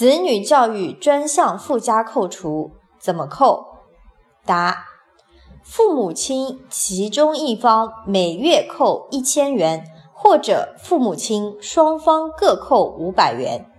子女教育专项附加扣除。怎么扣？答父母亲其中一方每月扣一千元或者父母亲双方各扣五百元。